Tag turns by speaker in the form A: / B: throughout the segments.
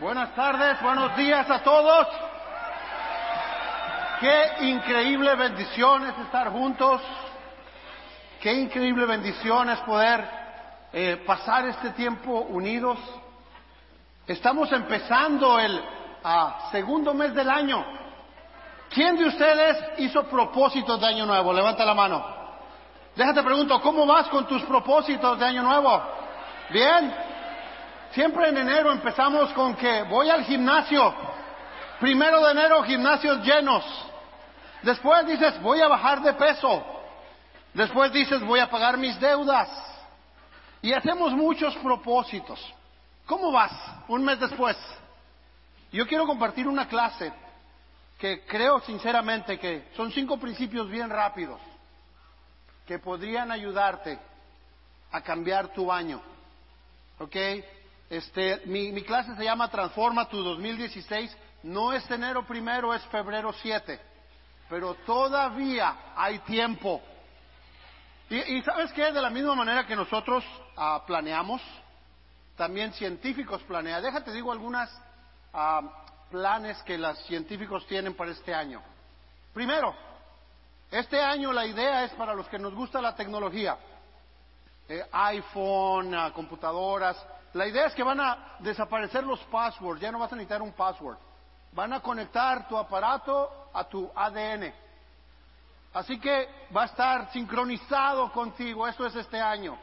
A: Buenas tardes, buenos días a todos. Qué increíble bendición es estar juntos. Qué increíble bendición es poder eh, pasar este tiempo unidos. Estamos empezando el segundo mes del año. ¿Quién de ustedes hizo propósitos de año nuevo? Levanta la mano. Déjate pregunto, ¿cómo vas con tus propósitos de año nuevo? ¿Bien? Siempre en enero empezamos con que voy al gimnasio. Primero de enero, gimnasios llenos. Después dices, voy a bajar de peso. Después dices, voy a pagar mis deudas. Y hacemos muchos propósitos. ¿Cómo vas un mes después? Yo quiero compartir una clase que creo sinceramente que son cinco principios bien rápidos que podrían ayudarte a cambiar tu año. ¿Ok? Este, mi, clase se llama Transforma tu 2016. No es enero primero, es febrero 7. Pero todavía hay tiempo. Y, y sabes qué? De la misma manera que nosotros ah, planeamos, también científicos planean. Déjate digo algunas ah, planes que los científicos tienen para este año. Primero, este año la idea es para los que nos gusta la tecnología, eh, iPhone, ah, computadoras, la idea es que van a desaparecer los passwords, ya no vas a necesitar un password. Van a conectar tu aparato a tu ADN. Así que va a estar sincronizado contigo, eso es este año.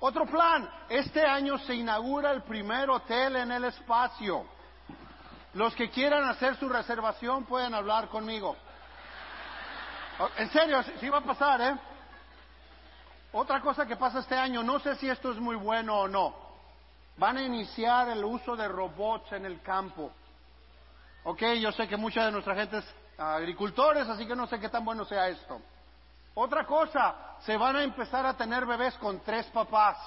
A: Otro plan, este año se inaugura el primer hotel en el espacio. Los que quieran hacer su reservación pueden hablar conmigo. Oh, en serio, sí va a pasar, ¿eh? Otra cosa que pasa este año, no sé si esto es muy bueno o no. Van a iniciar el uso de robots en el campo. Ok, yo sé que mucha de nuestra gente es agricultores, así que no sé qué tan bueno sea esto. Otra cosa, se van a empezar a tener bebés con tres papás.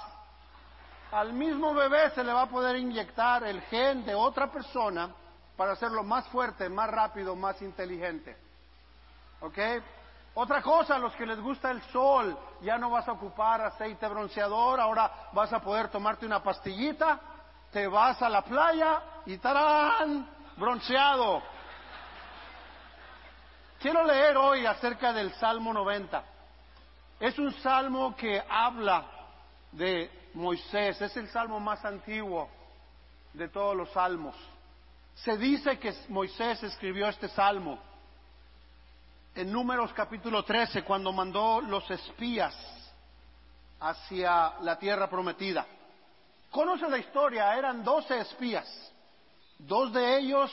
A: Al mismo bebé se le va a poder inyectar el gen de otra persona para hacerlo más fuerte, más rápido, más inteligente. ¿Ok? Otra cosa, los que les gusta el sol, ya no vas a ocupar aceite bronceador, ahora vas a poder tomarte una pastillita, te vas a la playa y tarán, bronceado. Quiero leer hoy acerca del Salmo 90. Es un salmo que habla de Moisés, es el salmo más antiguo de todos los salmos. Se dice que Moisés escribió este salmo en Números capítulo 13 cuando mandó los espías hacia la tierra prometida. Conoce la historia, eran doce espías. Dos de ellos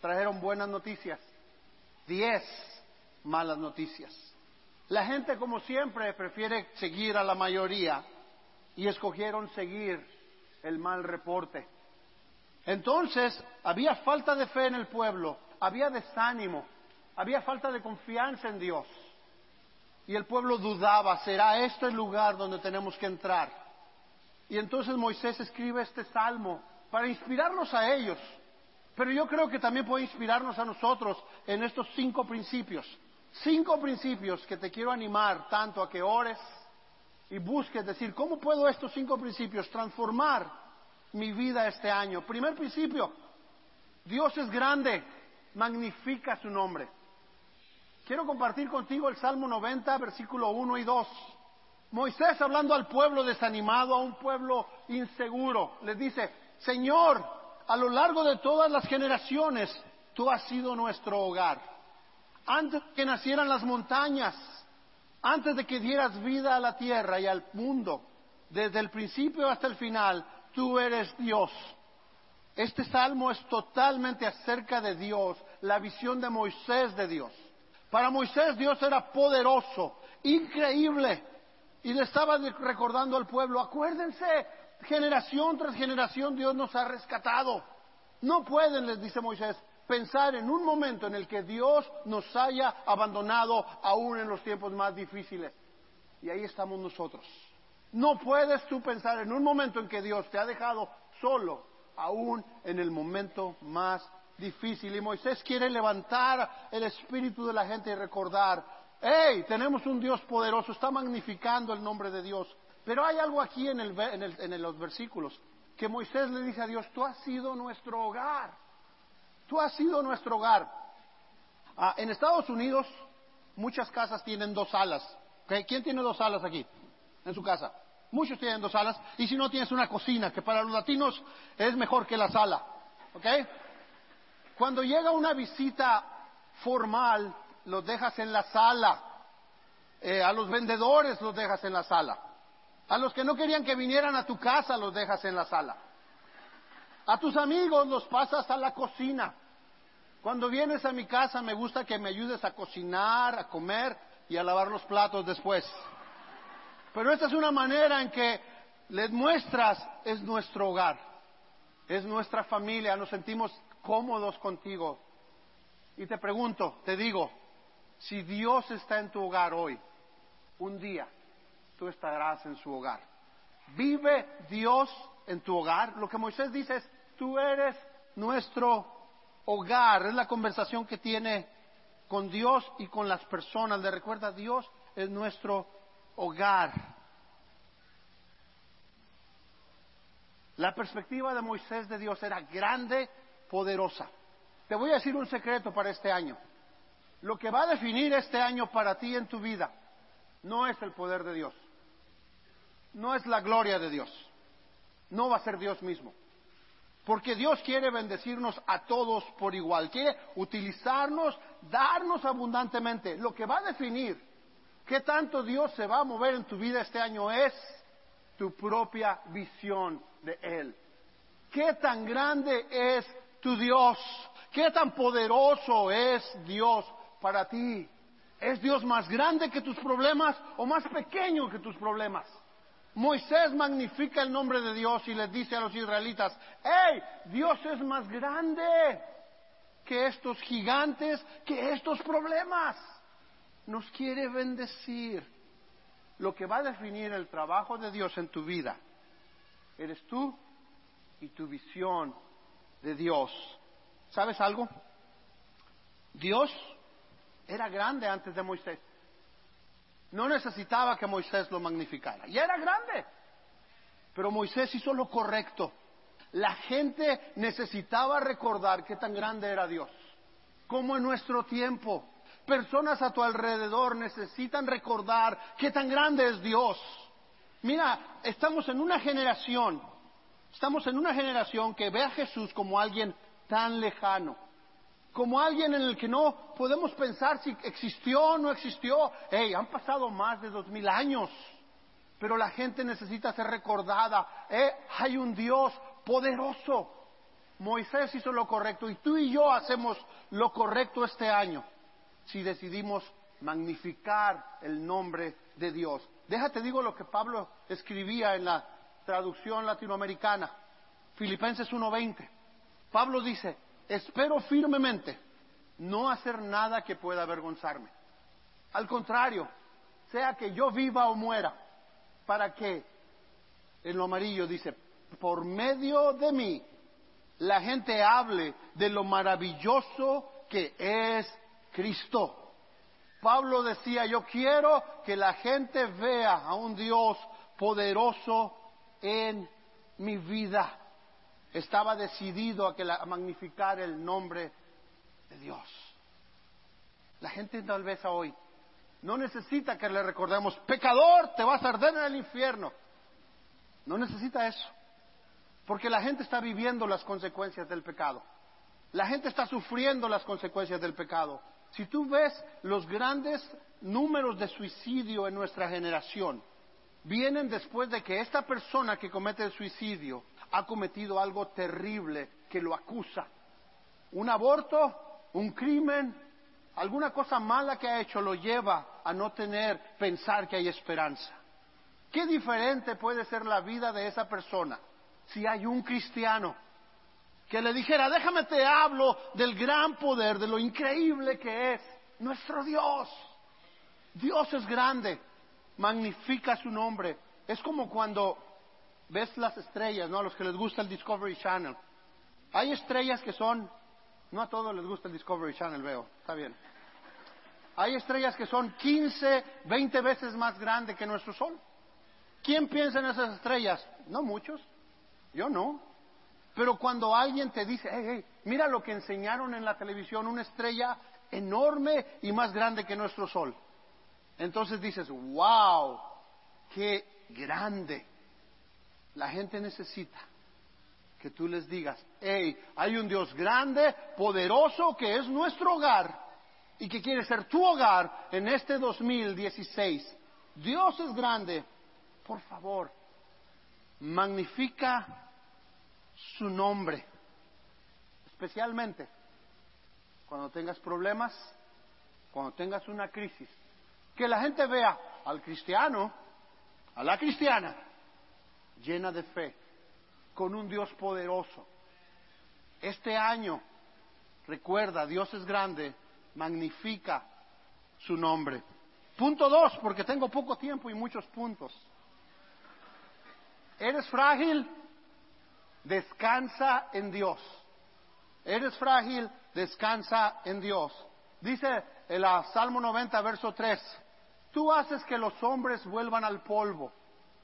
A: trajeron buenas noticias, diez malas noticias. La gente, como siempre, prefiere seguir a la mayoría y escogieron seguir el mal reporte. Entonces, había falta de fe en el pueblo, había desánimo, había falta de confianza en Dios. Y el pueblo dudaba, ¿será este el lugar donde tenemos que entrar? Y entonces Moisés escribe este salmo para inspirarlos a ellos. Pero yo creo que también puede inspirarnos a nosotros en estos cinco principios. Cinco principios que te quiero animar tanto a que ores y busques decir, ¿cómo puedo estos cinco principios transformar mi vida este año? Primer principio, Dios es grande, magnifica su nombre. Quiero compartir contigo el Salmo 90, versículo 1 y 2. Moisés hablando al pueblo desanimado, a un pueblo inseguro, les dice, Señor, a lo largo de todas las generaciones, tú has sido nuestro hogar. Antes que nacieran las montañas, antes de que dieras vida a la tierra y al mundo, desde el principio hasta el final, tú eres Dios. Este salmo es totalmente acerca de Dios, la visión de Moisés de Dios. Para Moisés Dios era poderoso, increíble, y le estaba recordando al pueblo, acuérdense, generación tras generación Dios nos ha rescatado. No pueden, les dice Moisés, pensar en un momento en el que Dios nos haya abandonado aún en los tiempos más difíciles. Y ahí estamos nosotros. No puedes tú pensar en un momento en que Dios te ha dejado solo, aún en el momento más difícil. Y Moisés quiere levantar el espíritu de la gente y recordar, hey, tenemos un Dios poderoso, está magnificando el nombre de Dios. Pero hay algo aquí en, el, en, los versículos que Moisés le dice a Dios, tú has sido nuestro hogar, tú has sido nuestro hogar. Ah, en Estados Unidos muchas casas tienen dos salas. ¿Quién tiene dos salas aquí en su casa? Muchos tienen dos salas. Y si no tienes una cocina, que para los latinos es mejor que la sala. ¿Ok? Cuando llega una visita formal, los dejas en la sala. Eh, a los vendedores los dejas en la sala. A los que no querían que vinieran a tu casa los dejas en la sala. A tus amigos los pasas a la cocina. Cuando vienes a mi casa me gusta que me ayudes a cocinar, a comer y a lavar los platos después. Pero esta es una manera en que les muestras es nuestro hogar, es nuestra familia, nos sentimos cómodos contigo. Y te pregunto, te digo, si Dios está en tu hogar hoy, un día tú estarás en su hogar. ¿Vive Dios en tu hogar? Lo que Moisés dice es, tú eres nuestro hogar. Es la conversación que tiene con Dios y con las personas. Le recuerda, Dios es nuestro hogar. La perspectiva de Moisés de Dios era grande, poderosa. Te voy a decir un secreto para este año. Lo que va a definir este año para ti en tu vida no es el poder de Dios no es la gloria de Dios, no va a ser Dios mismo. Porque Dios quiere bendecirnos a todos por igual, quiere utilizarnos, darnos abundantemente. Lo que va a definir qué tanto Dios se va a mover en tu vida este año es tu propia visión de Él. ¿Qué tan grande es tu Dios? ¿Qué tan poderoso es Dios para ti? ¿Es Dios más grande que tus problemas o más pequeño que tus problemas? Moisés magnifica el nombre de Dios y les dice a los israelitas, ¡Hey! Dios es más grande que estos gigantes, que estos problemas. Nos quiere bendecir. Lo que va a definir el trabajo de Dios en tu vida eres tú y tu visión de Dios. ¿Sabes algo? Dios era grande antes de Moisés. No necesitaba que Moisés lo magnificara. Ya era grande. Pero Moisés hizo lo correcto. La gente necesitaba recordar qué tan grande era Dios. Como en nuestro tiempo. Personas a tu alrededor necesitan recordar qué tan grande es Dios. Mira, estamos en una generación, estamos en una generación que ve a Jesús como alguien tan lejano como alguien en el que no podemos pensar si existió o no existió. Hey, han pasado más de dos mil años, pero la gente necesita ser recordada. Eh, hay un Dios poderoso. Moisés hizo lo correcto y tú y yo hacemos lo correcto este año si decidimos magnificar el nombre de Dios. Déjate digo lo que Pablo escribía en la traducción latinoamericana, Filipenses 1:20. Pablo dice, espero firmemente no hacer nada que pueda avergonzarme. Al contrario, sea que yo viva o muera, para que, en lo amarillo dice, por medio de mí, la gente hable de lo maravilloso que es Cristo. Pablo decía, yo quiero que la gente vea a un Dios poderoso en mi vida estaba decidido a, que la, magnificar el nombre de Dios. La gente tal vez hoy no necesita que le recordemos, pecador, te vas a arder en el infierno. No necesita eso. Porque la gente está viviendo las consecuencias del pecado. La gente está sufriendo las consecuencias del pecado. Si tú ves los grandes números de suicidio en nuestra generación, vienen después de que esta persona que comete el suicidio ha cometido algo terrible que lo acusa. Un aborto, un crimen, alguna cosa mala que ha hecho lo lleva a no tener, pensar que hay esperanza. ¿Qué diferente puede ser la vida de esa persona si hay un cristiano que le dijera, déjame te hablo del gran poder, de lo increíble que es nuestro Dios? Dios es grande, magnifica su nombre. Es como cuando ves las estrellas, ¿no? A los que les gusta el Discovery Channel. Hay estrellas que son, no a todos les gusta el Discovery Channel, veo, está bien. Hay estrellas que son 15, 20 veces más grandes que nuestro Sol. ¿Quién piensa en esas estrellas? No muchos. Yo no. Pero cuando alguien te dice, hey, hey, mira lo que enseñaron en la televisión, una estrella enorme y más grande que nuestro sol. Entonces dices, wow, qué grande. La gente necesita que tú les digas, hey, hay un Dios grande, poderoso, que es nuestro hogar y que quiere ser tu hogar en este 2016. Dios es grande, por favor, magnifica su nombre, especialmente cuando tengas problemas, cuando tengas una crisis, que la gente vea al cristiano, a la cristiana, llena de fe, con un Dios poderoso. Este año, recuerda, Dios es grande, magnifica su nombre. Punto dos, porque tengo poco tiempo y muchos puntos. ¿Eres frágil? Descansa en Dios. ¿Eres frágil? Descansa en Dios. Dice el Salmo 90, verso 3, tú haces que los hombres vuelvan al polvo.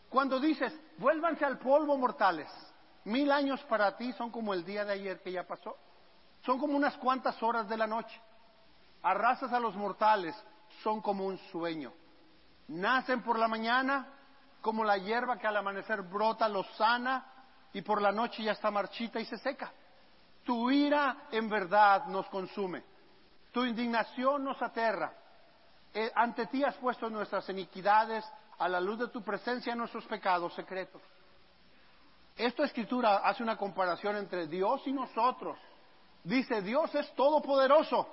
A: Cuando dices, vuélvanse al polvo mortales, mil años para ti son como el día de ayer que ya pasó. Son como unas cuantas horas de la noche. Arrasas a los mortales, son como un sueño. Nacen por la mañana, como la hierba que al amanecer brota, los sana, y por la noche ya está marchita y se seca. Tu ira en verdad nos consume. Tu indignación nos aterra. Eh, ante ti has puesto nuestras iniquidades a la luz de tu presencia nuestros pecados secretos. Esta escritura hace una comparación entre Dios y nosotros. Dice, Dios es todopoderoso,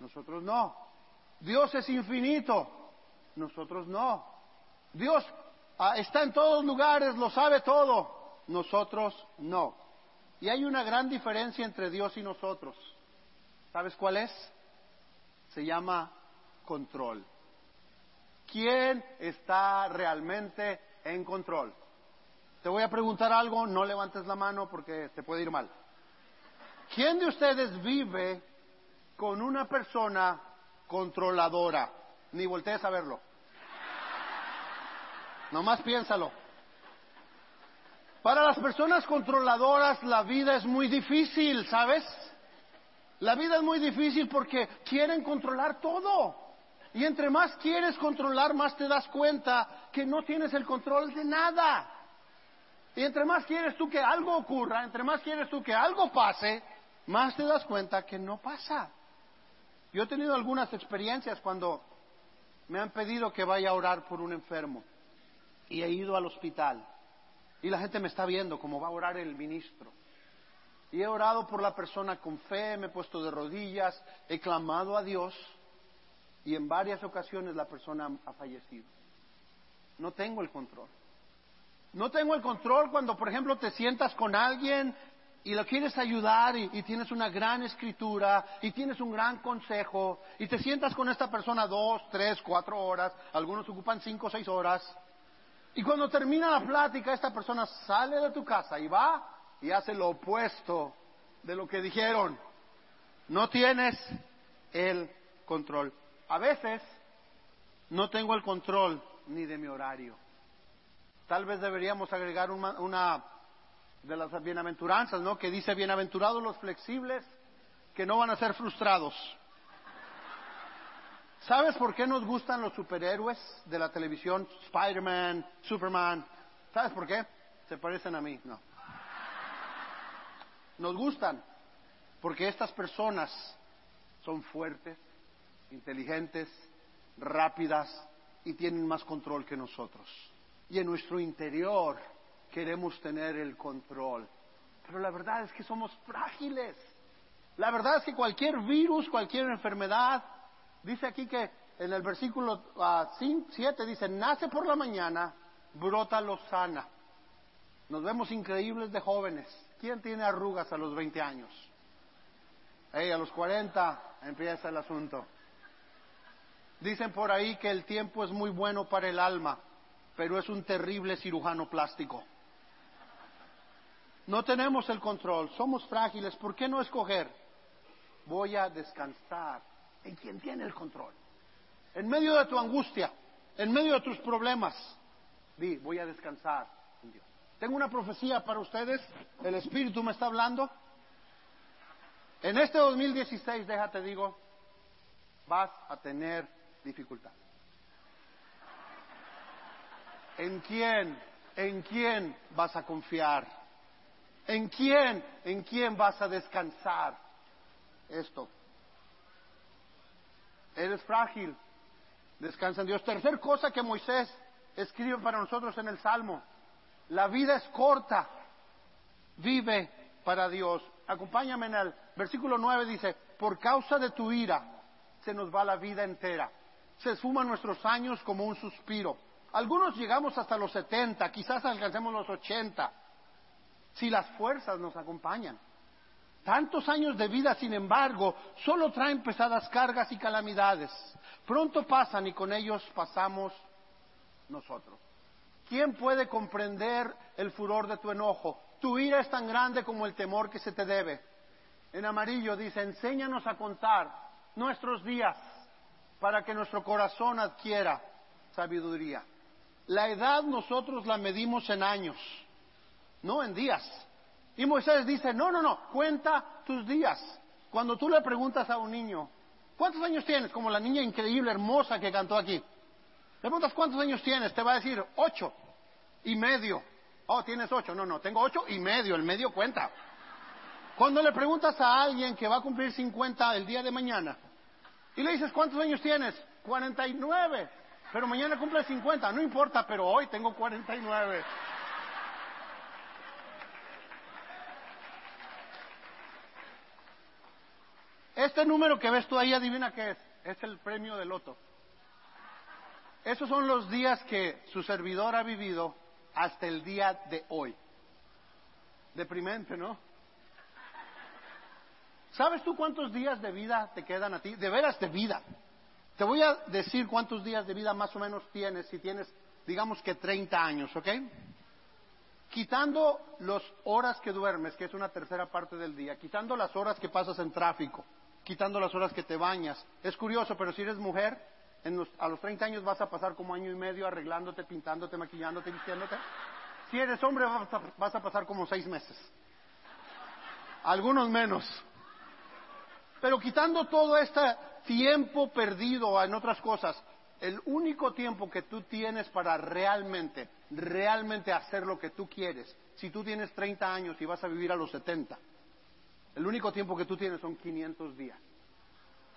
A: nosotros no. Dios es infinito, nosotros no. Dios ah, está en todos lugares, lo sabe todo, nosotros no. Y hay una gran diferencia entre Dios y nosotros. ¿Sabes cuál es? Se llama control. ¿Quién está realmente en control? Te voy a preguntar algo, no levantes la mano porque te puede ir mal. ¿Quién de ustedes vive con una persona controladora? Ni voltees a verlo. Nomás piénsalo. Para las personas controladoras la vida es muy difícil, ¿sabes? La vida es muy difícil porque quieren controlar todo. Y entre más quieres controlar, más te das cuenta que no tienes el control de nada. Y entre más quieres tú que algo ocurra, entre más quieres tú que algo pase, más te das cuenta que no pasa. Yo he tenido algunas experiencias cuando me han pedido que vaya a orar por un enfermo y he ido al hospital y la gente me está viendo como va a orar el ministro. Y he orado por la persona con fe, me he puesto de rodillas, he clamado a Dios y en varias ocasiones la persona ha fallecido. No tengo el control. No tengo el control cuando, por ejemplo, te sientas con alguien y lo quieres ayudar y, tienes una gran escritura y tienes un gran consejo y te sientas con esta persona dos, tres, cuatro horas, algunos ocupan cinco o seis horas. Y cuando termina la plática, esta persona sale de tu casa y va y hace lo opuesto de lo que dijeron. No tienes el control. A veces no tengo el control ni de mi horario. Tal vez deberíamos agregar una, de las bienaventuranzas, ¿no? Que dice, bienaventurados los flexibles que no van a ser frustrados. ¿Sabes por qué nos gustan los superhéroes de la televisión? Spider-Man, Superman. ¿Sabes por qué? Se parecen a mí, no. Nos gustan porque estas personas son fuertes, inteligentes, rápidas y tienen más control que nosotros. Y en nuestro interior queremos tener el control. Pero la verdad es que somos frágiles. La verdad es que cualquier virus, cualquier enfermedad, dice aquí que en el versículo 7 ah, dice, nace por la mañana, brota lo sana. Nos vemos increíbles de jóvenes. ¿Quién tiene arrugas a los 20 años? a los 40 empieza el asunto. Dicen por ahí que el tiempo es muy bueno para el alma, pero es un terrible cirujano plástico. No tenemos el control, somos frágiles. ¿Por qué no escoger? Voy a descansar en quien tiene el control. En medio de tu angustia, en medio de tus problemas, di, voy a descansar en Dios. Tengo una profecía para ustedes. El Espíritu me está hablando. En este 2016, déjate digo, vas a tener dificultad. ¿En quién? ¿En quién vas a confiar? ¿En quién? ¿En quién vas a descansar? Esto. Eres frágil. Descansa en Dios. Tercer cosa que Moisés escribe para nosotros en el Salmo. La vida es corta. Vive para Dios. Acompáñame en el versículo 9 dice, por causa de tu ira se nos va la vida entera. Se suman nuestros años como un suspiro. Algunos llegamos hasta los 70, quizás alcancemos los 80, si las fuerzas nos acompañan. Tantos años de vida, sin embargo, solo traen pesadas cargas y calamidades. Pronto pasan y con ellos pasamos nosotros. ¿Quién puede comprender el furor de tu enojo? Tu ira es tan grande como el temor que se te debe. En amarillo dice, enséñanos a contar nuestros días para que nuestro corazón adquiera sabiduría. La edad nosotros la medimos en años, no en días. Y Moisés dice, no, no, no, cuenta tus días. Cuando tú le preguntas a un niño, ¿cuántos años tienes? Como la niña increíble, hermosa que cantó aquí. Le preguntas, ¿cuántos años tienes? Te va a decir, ocho y medio. Oh, tienes ocho. No, no, tengo ocho y medio, el medio cuenta. Cuando le preguntas a alguien que va a cumplir 50 el día de mañana y le dices, ¿cuántos años tienes? 49. Pero mañana cumple 50. No importa, pero hoy tengo 49. Este número que ves tú ahí, adivina qué es. Es el premio de loto. Esos son los días que su servidor ha vivido hasta el día de hoy. Deprimente, ¿no? ¿Sabes tú cuántos días de vida te quedan a ti? De veras de vida. Te voy a decir cuántos días de vida más o menos tienes si tienes, digamos que 30 años, ¿ok? Quitando las horas que duermes, que es una tercera parte del día, quitando las horas que pasas en tráfico, quitando las horas que te bañas. Es curioso, pero si eres mujer, a los 30 años vas a pasar como año y medio arreglándote, pintándote, maquillándote, vistiéndote. Si eres hombre vas a, vas a pasar como seis meses. Algunos menos. Pero quitando todo este tiempo perdido en otras cosas, el único tiempo que tú tienes para realmente, realmente hacer lo que tú quieres, si tú tienes 30 años y vas a vivir a los 70, el único tiempo que tú tienes son 500 días.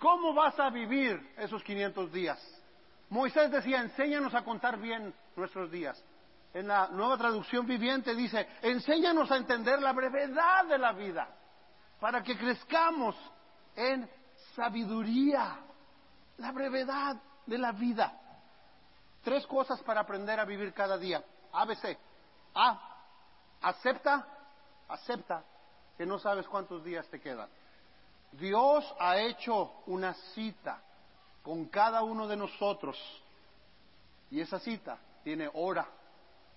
A: ¿Cómo vas a vivir esos 500 días? Moisés decía, enséñanos a contar bien nuestros días. En la nueva traducción viviente dice, enséñanos a entender la brevedad de la vida para que crezcamos en sabiduría. La brevedad de la vida. Tres cosas para aprender a vivir cada día. ABC. A. Acepta, acepta que no sabes cuántos días te quedan. Dios ha hecho una cita con cada uno de nosotros y esa cita tiene hora,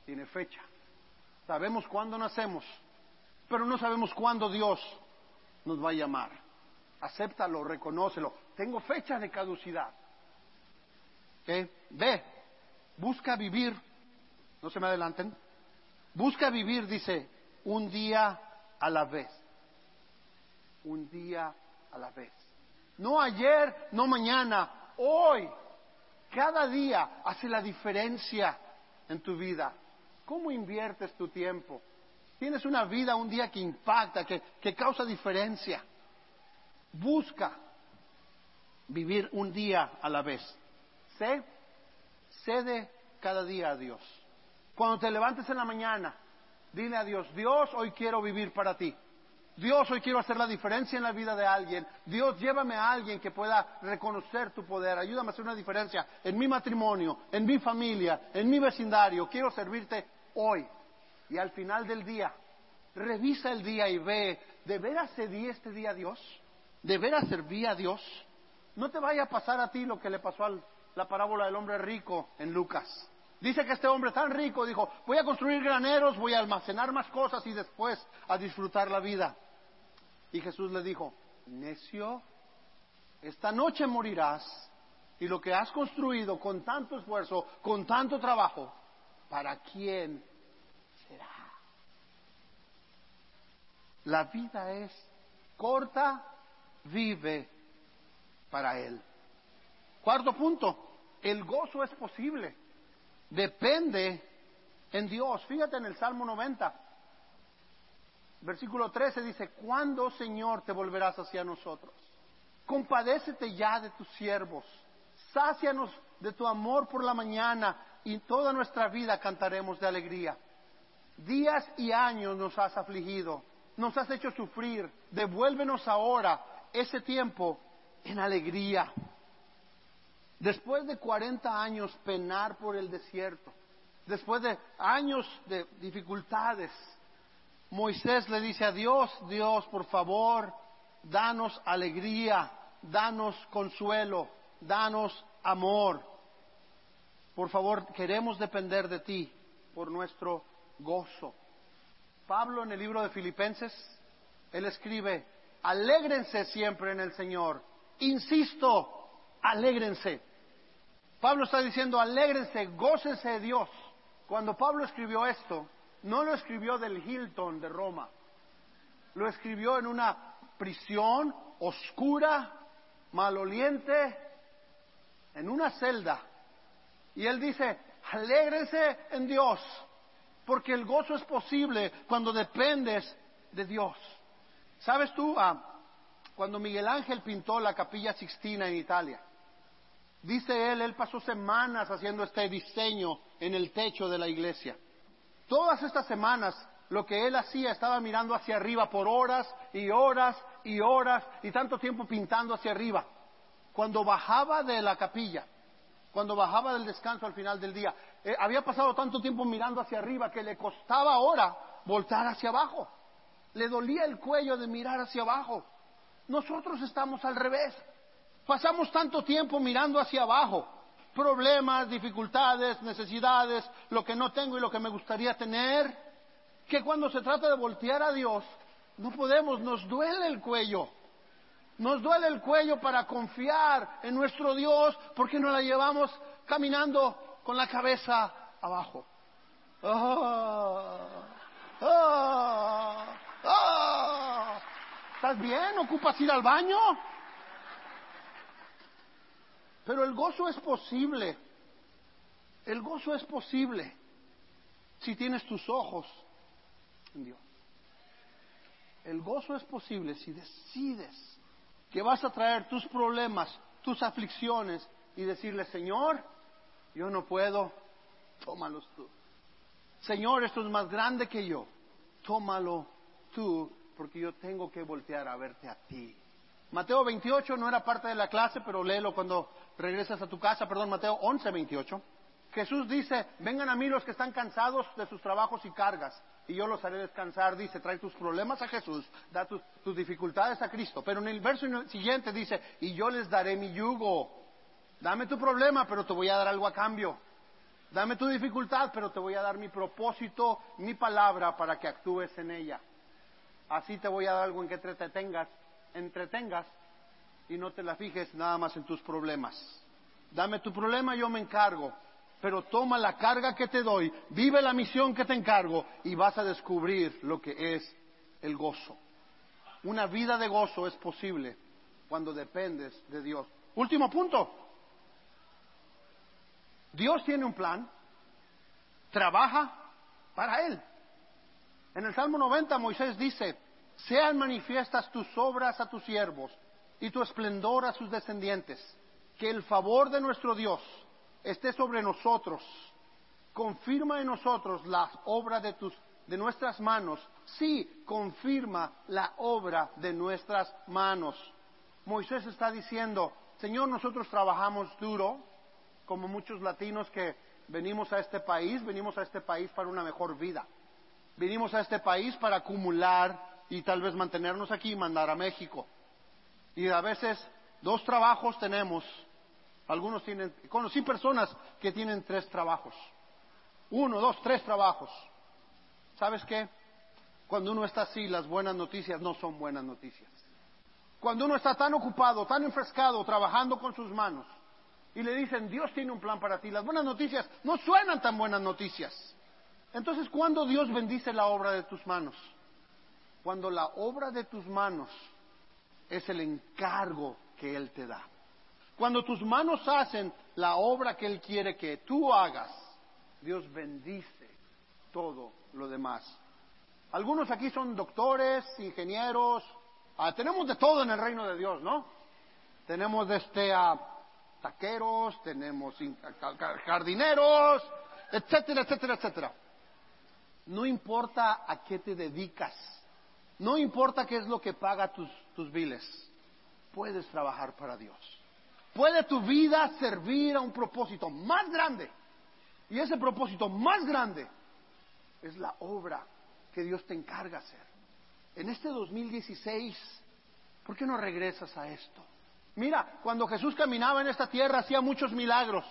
A: tiene fecha. Sabemos cuándo nacemos, pero no sabemos cuándo Dios nos va a llamar. Acéptalo, reconócelo. Tengo fecha de caducidad. Ve, busca vivir, no se me adelanten, busca vivir, dice, un día a la vez. Un día a la vez. No ayer, no mañana, hoy. Cada día hace la diferencia en tu vida. ¿Cómo inviertes tu tiempo? Tienes una vida, un día que impacta, que, que causa diferencia. Busca vivir un día a la vez. Sé, cede cada día a Dios. Cuando te levantes en la mañana, dile a Dios, Dios, hoy quiero vivir para ti. Dios, hoy quiero hacer la diferencia en la vida de alguien. Dios, llévame a alguien que pueda reconocer tu poder. Ayúdame a hacer una diferencia en mi matrimonio, en mi familia, en mi vecindario. Quiero servirte hoy. Y al final del día, revisa el día y ve, ¿de veras cedí este día a Dios? ¿De veras serví a Dios? No te vaya a pasar a ti lo que le pasó a la parábola del hombre rico en Lucas. Dice que este hombre tan rico dijo, voy a construir graneros, voy a almacenar más cosas y después a disfrutar la vida. Y Jesús le dijo, necio, esta noche morirás y lo que has construido con tanto esfuerzo, con tanto trabajo, ¿para quién será? La vida es corta, vive para Él. Cuarto punto, el gozo es posible. Depende en Dios. Fíjate en el Salmo 90, versículo 13 dice, ¿cuándo, Señor, te volverás hacia nosotros? Compadécete ya de tus siervos, sácianos de tu amor por la mañana y toda nuestra vida cantaremos de alegría. Días y años nos has afligido, nos has hecho sufrir, devuélvenos ahora ese tiempo en alegría. Después de 40 años penar por el desierto, después de años de dificultades, Moisés le dice a Dios, Dios, por favor, danos alegría, danos consuelo, danos amor. Por favor, queremos depender de ti por nuestro gozo. Pablo en el libro de Filipenses, él escribe, alégrense siempre en el Señor. Insisto, alégrense. Pablo está diciendo, alégrense, gócense de Dios. Cuando Pablo escribió esto, no lo escribió del Hilton de Roma, lo escribió en una prisión oscura, maloliente, en una celda. Y él dice, alégrense en Dios, porque el gozo es posible cuando dependes de Dios. ¿Sabes tú? Ah, cuando Miguel Ángel pintó la capilla Sixtina en Italia, dice él, él pasó semanas haciendo este diseño en el techo de la iglesia. Todas estas semanas lo que él hacía estaba mirando hacia arriba por horas y horas y horas y tanto tiempo pintando hacia arriba. Cuando bajaba de la capilla, cuando bajaba del descanso al final del día, eh, había pasado tanto tiempo mirando hacia arriba que le costaba ahora voltar hacia abajo. Le dolía el cuello de mirar hacia abajo. Nosotros estamos al revés. Pasamos tanto tiempo mirando hacia abajo problemas, dificultades, necesidades, lo que no tengo y lo que me gustaría tener, que cuando se trata de voltear a Dios, no podemos, nos duele el cuello. Nos duele el cuello para confiar en nuestro Dios porque nos la llevamos caminando con la cabeza abajo. Ah, ah. ¿Estás bien? ¿Ocupas ir al baño? Pero el gozo es posible. El gozo es posible si tienes tus ojos en Dios. El gozo es posible si decides que vas a traer tus problemas, tus aflicciones y decirle, Señor, yo no puedo, tómalos tú. Señor, esto es más grande que yo, tómalo tú, porque yo tengo que voltear a verte a ti. Mateo 28 no era parte de la clase, pero léelo cuando regresas a tu casa, perdón, Mateo 11, 28. Jesús dice, vengan a mí los que están cansados de sus trabajos y cargas, y yo los haré descansar. Dice, trae tus problemas a Jesús, da tus, tus dificultades a Cristo. Pero en el verso siguiente dice, y yo les daré mi yugo. Dame tu problema, pero te voy a dar algo a cambio. Dame tu dificultad, pero te voy a dar mi propósito, mi palabra para que actúes en ella. Así te voy a dar algo en que te entretengas entretengas y no te la fijes nada más en tus problemas. Dame tu problema, yo me encargo, pero toma la carga que te doy, vive la misión que te encargo y vas a descubrir lo que es el gozo. Una vida de gozo es posible cuando dependes de Dios. Último punto. Dios tiene un plan, trabaja para Él. En el Salmo 90 Moisés dice, sean manifiestas tus obras a tus siervos y tu esplendor a sus descendientes. Que el favor de nuestro Dios esté sobre nosotros. Confirma en nosotros la obra de, tus, de nuestras manos. Sí, confirma la obra de nuestras manos. Moisés está diciendo, Señor, nosotros trabajamos duro, como muchos latinos que venimos a este país, venimos a este país para una mejor vida. Venimos a este país para acumular y tal vez mantenernos aquí y mandar a México. Y a veces dos trabajos tenemos, algunos tienen, conocí personas que tienen tres trabajos, uno, dos, tres trabajos. ¿Sabes qué? Cuando uno está así, las buenas noticias no son buenas noticias. Cuando uno está tan ocupado, tan enfrescado, trabajando con sus manos, y le dicen, Dios tiene un plan para ti, las buenas noticias no suenan tan buenas noticias. Entonces, ¿cuándo Dios bendice la obra de tus manos? cuando la obra de tus manos es el encargo que Él te da. Cuando tus manos hacen la obra que Él quiere que tú hagas, Dios bendice todo lo demás. Algunos aquí son doctores, ingenieros, ah, tenemos de todo en el reino de Dios, ¿no? Tenemos este a taqueros, tenemos jardineros, etcétera, etcétera, etcétera. No importa a qué te dedicas, no importa qué es lo que paga tus, tus puedes trabajar para Dios. Puede tu vida servir a un propósito más grande. Y ese propósito más grande es la obra que Dios te encarga hacer. En este 2016, ¿por qué no regresas a esto? Mira, cuando Jesús caminaba en esta tierra hacía muchos milagros.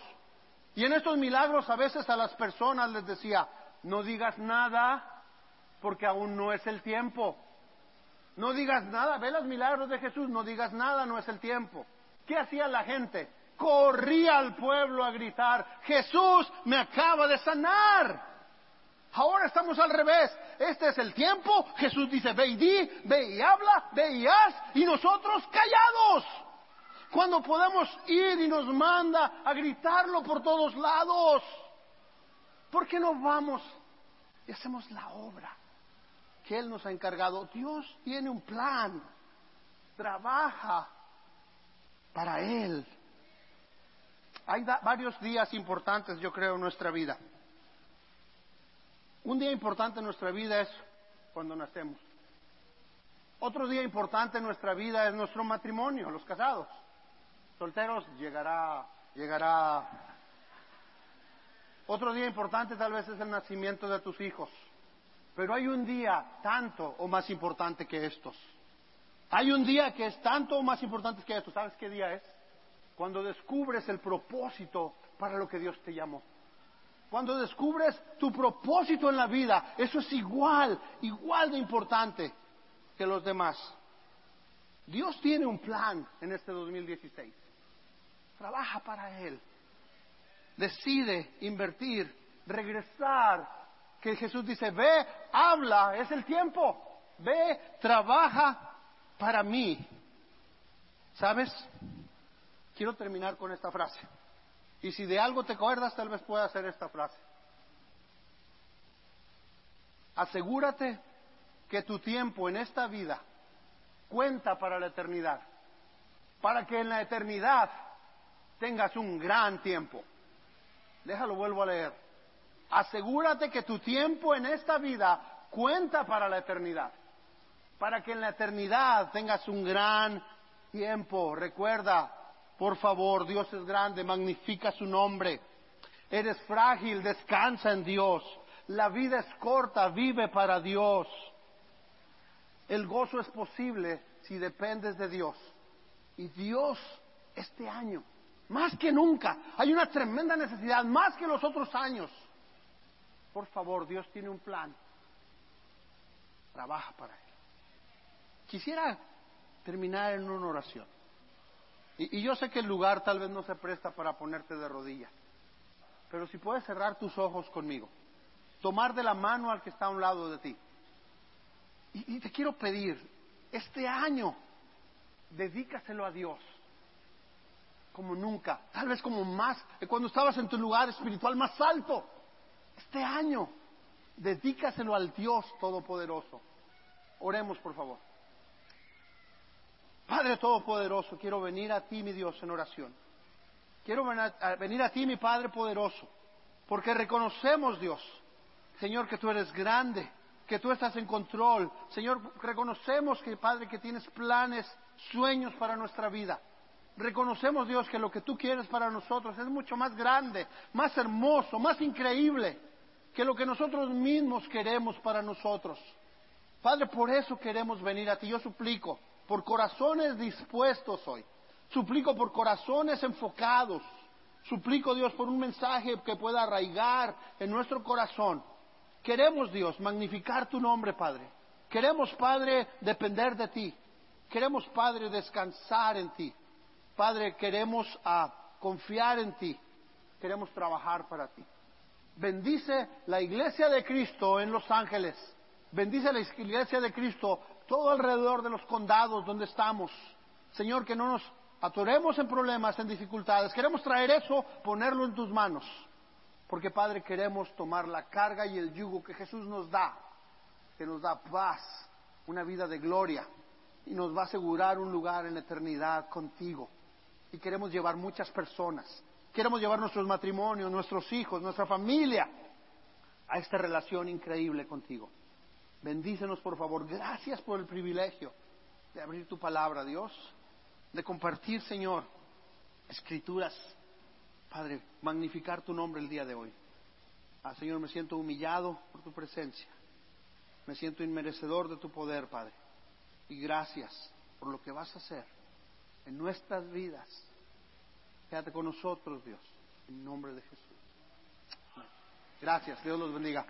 A: Y en estos milagros a veces a las personas les decía, no digas nada porque aún no es el tiempo. No digas nada, ve los milagros de Jesús, no digas nada, no es el tiempo. ¿Qué hacía la gente? Corría al pueblo a gritar, Jesús me acaba de sanar. Ahora estamos al revés. Este es el tiempo. Jesús dice, ve y di, ve y habla, ve y haz, y nosotros callados. Cuando podemos ir y nos manda a gritarlo por todos lados. ¿Por qué no vamos y hacemos la obra que Él nos ha encargado? Dios tiene un plan. Trabaja para Él. Hay varios días importantes, yo creo, en nuestra vida. Un día importante en nuestra vida es cuando nacemos. Otro día importante en nuestra vida es nuestro matrimonio, los casados. Solteros llegará, llegará. Otro día importante tal vez es el nacimiento de tus hijos. Pero hay un día tanto o más importante que estos. Hay un día que es tanto o más importante que esto. ¿Sabes qué día es? Cuando descubres el propósito para lo que Dios te llamó. Cuando descubres tu propósito en la vida, eso es igual, igual de importante que los demás. Dios tiene un plan en este 2016. Trabaja para Él. Decide invertir, regresar. Que Jesús dice, ve, habla, es el tiempo. Ve, trabaja para mí. ¿Sabes? Quiero terminar con esta frase. Y si de algo te acuerdas, tal vez pueda hacer esta frase. Asegúrate que tu tiempo en esta vida cuenta para la eternidad, para que en la eternidad tengas un gran tiempo. Déjalo, vuelvo a leer. Asegúrate que tu tiempo en esta vida cuenta para la eternidad para que en la eternidad tengas un gran tiempo. Recuerda, por favor, Dios es grande, magnifica su nombre. Eres frágil, descansa en Dios. La vida es corta, vive para Dios. El gozo es posible si dependes de Dios. Y Dios, este año, más que nunca, hay una tremenda necesidad, más que los otros años. Por favor, Dios tiene un plan. Trabaja para Él. Quisiera terminar en una oración. Y, yo sé que el lugar tal vez no se presta para ponerte de rodillas, pero si puedes cerrar tus ojos conmigo, tomar de la mano al que está a un lado de ti. Y, y te quiero pedir, este año, dedícaselo a Dios como nunca, tal vez como más, cuando estabas en tu lugar espiritual más alto. Este año, dedícaselo al Dios Todopoderoso. Oremos, por favor. Padre Todopoderoso, quiero venir a ti, mi Dios, en oración. Quiero venir a ti, mi Padre poderoso, porque reconocemos, Dios, Señor, que tú eres grande, que tú estás en control. Señor, reconocemos que, Padre, que tienes planes, sueños para nuestra vida. Reconocemos, Dios, que lo que tú quieres para nosotros es mucho más grande, más hermoso, más increíble que lo que nosotros mismos queremos para nosotros. Padre, por eso queremos venir a ti. Yo suplico por corazones dispuestos hoy. Suplico por corazones enfocados. Suplico, Dios, por un mensaje que pueda arraigar en nuestro corazón. Queremos, Dios, magnificar tu nombre, Padre. Queremos, Padre, depender de ti. Queremos, Padre, descansar en ti. Padre, queremos ah, confiar en ti. Queremos trabajar para ti. Bendice la iglesia de Cristo en Los Ángeles. Bendice la iglesia de Cristo todo alrededor de los condados donde estamos. Señor, que no nos atoremos en problemas, en dificultades. Queremos traer eso, ponerlo en tus manos. Porque Padre, queremos tomar la carga y el yugo que Jesús nos da, que nos da paz, una vida de gloria y nos va a asegurar un lugar en la eternidad contigo. Y queremos llevar muchas personas. Queremos llevar nuestros matrimonios, nuestros hijos, nuestra familia a esta relación increíble contigo. Bendícenos, por favor. Gracias por el privilegio de abrir tu palabra, Dios, de compartir, Señor, escrituras. Padre, magnificar tu nombre el día de hoy. Ah, Señor, me siento humillado por tu presencia. Me siento inmerecedor de tu poder, Padre. Y gracias por lo que vas a hacer en nuestras vidas. Quédate con nosotros, Dios, en nombre de Jesús. Gracias, Dios los bendiga.